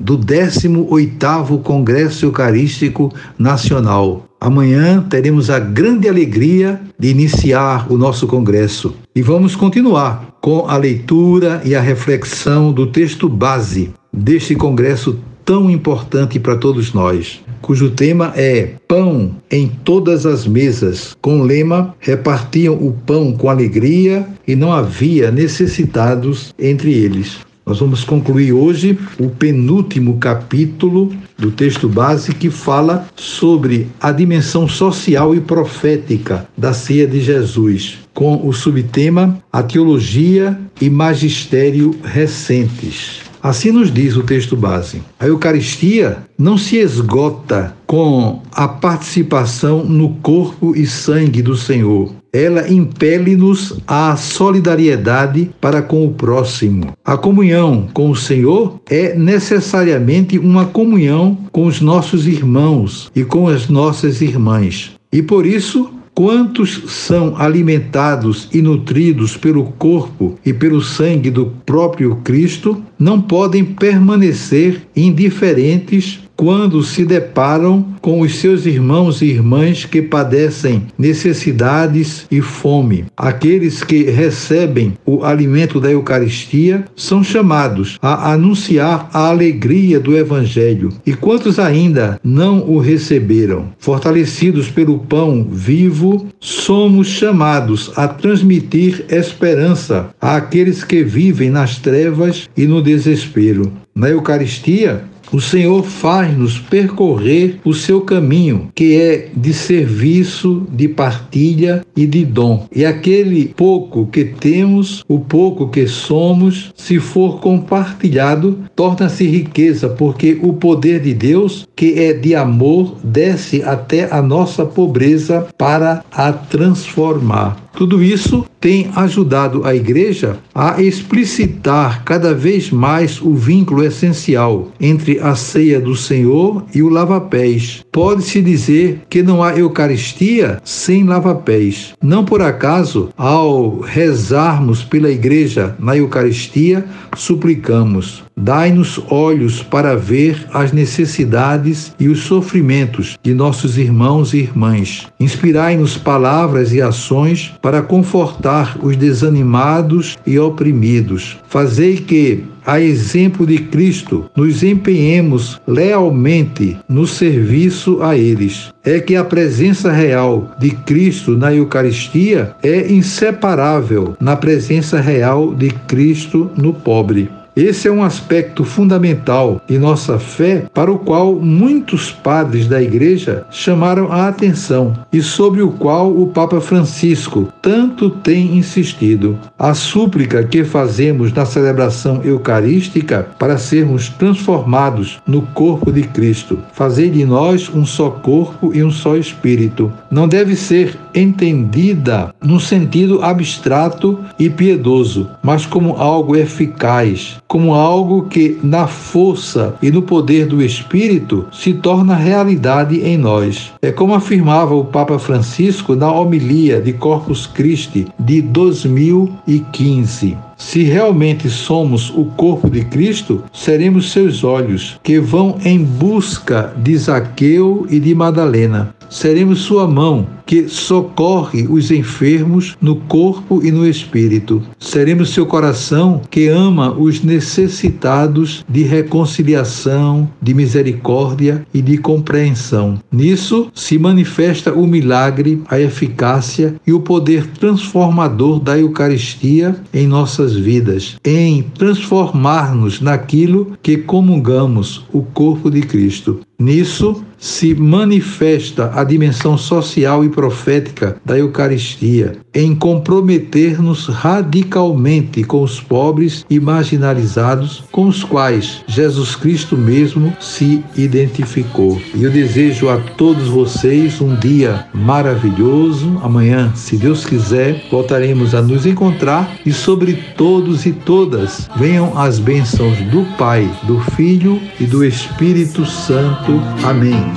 do 18º Congresso Eucarístico Nacional. Amanhã teremos a grande alegria de iniciar o nosso congresso e vamos continuar com a leitura e a reflexão do texto base deste congresso tão importante para todos nós, cujo tema é Pão em todas as mesas, com o lema Repartiam o pão com alegria e não havia necessitados entre eles. Nós vamos concluir hoje o penúltimo capítulo do texto base que fala sobre a dimensão social e profética da ceia de Jesus, com o subtema A Teologia e Magistério Recentes. Assim nos diz o texto base. A Eucaristia não se esgota com a participação no corpo e sangue do Senhor. Ela impele-nos à solidariedade para com o próximo. A comunhão com o Senhor é necessariamente uma comunhão com os nossos irmãos e com as nossas irmãs. E por isso, Quantos são alimentados e nutridos pelo corpo e pelo sangue do próprio Cristo não podem permanecer indiferentes quando se deparam com os seus irmãos e irmãs que padecem necessidades e fome. Aqueles que recebem o alimento da Eucaristia são chamados a anunciar a alegria do Evangelho. E quantos ainda não o receberam? Fortalecidos pelo pão vivo, somos chamados a transmitir esperança àqueles que vivem nas trevas e no desespero. Na Eucaristia, o Senhor faz-nos percorrer o seu caminho, que é de serviço, de partilha e de dom. E aquele pouco que temos, o pouco que somos, se for compartilhado, torna-se riqueza, porque o poder de Deus, que é de amor, desce até a nossa pobreza para a transformar. Tudo isso tem ajudado a Igreja a explicitar cada vez mais o vínculo essencial entre a ceia do Senhor e o lava-pés. Pode-se dizer que não há Eucaristia sem lava-pés. Não por acaso, ao rezarmos pela Igreja na Eucaristia, suplicamos: Dai-nos olhos para ver as necessidades e os sofrimentos de nossos irmãos e irmãs. Inspirai-nos palavras e ações para confortar os desanimados e oprimidos. Fazei que, a exemplo de Cristo, nos empenhemos lealmente no serviço a eles. É que a presença real de Cristo na Eucaristia é inseparável na presença real de Cristo no pobre. Esse é um aspecto fundamental de nossa fé para o qual muitos padres da Igreja chamaram a atenção e sobre o qual o Papa Francisco tanto tem insistido. A súplica que fazemos na celebração eucarística para sermos transformados no corpo de Cristo. Fazer de nós um só corpo e um só espírito. Não deve ser entendida no sentido abstrato e piedoso, mas como algo eficaz, como algo que, na força e no poder do Espírito, se torna realidade em nós. É como afirmava o Papa Francisco na homilia de Corpus Christi de 2015. Se realmente somos o corpo de Cristo, seremos seus olhos, que vão em busca de Zaqueu e de Madalena. Seremos sua mão, que socorre os enfermos no corpo e no espírito. Seremos seu coração, que ama os necessitados de reconciliação, de misericórdia e de compreensão. Nisso se manifesta o milagre, a eficácia e o poder transformador da Eucaristia em nossas nossas vidas em transformar-nos naquilo que comungamos, o corpo de Cristo. Nisso se manifesta a dimensão social e profética da Eucaristia, em comprometer-nos radicalmente com os pobres e marginalizados com os quais Jesus Cristo mesmo se identificou. E eu desejo a todos vocês um dia maravilhoso. Amanhã, se Deus quiser, voltaremos a nos encontrar e sobre todos e todas venham as bênçãos do Pai, do Filho e do Espírito Santo. Amém.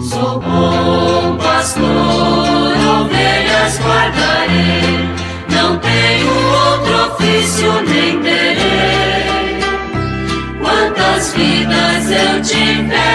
Sou bom pastor, ovelhas guardarei, não tenho outro ofício nem terei. Quantas vidas eu tiver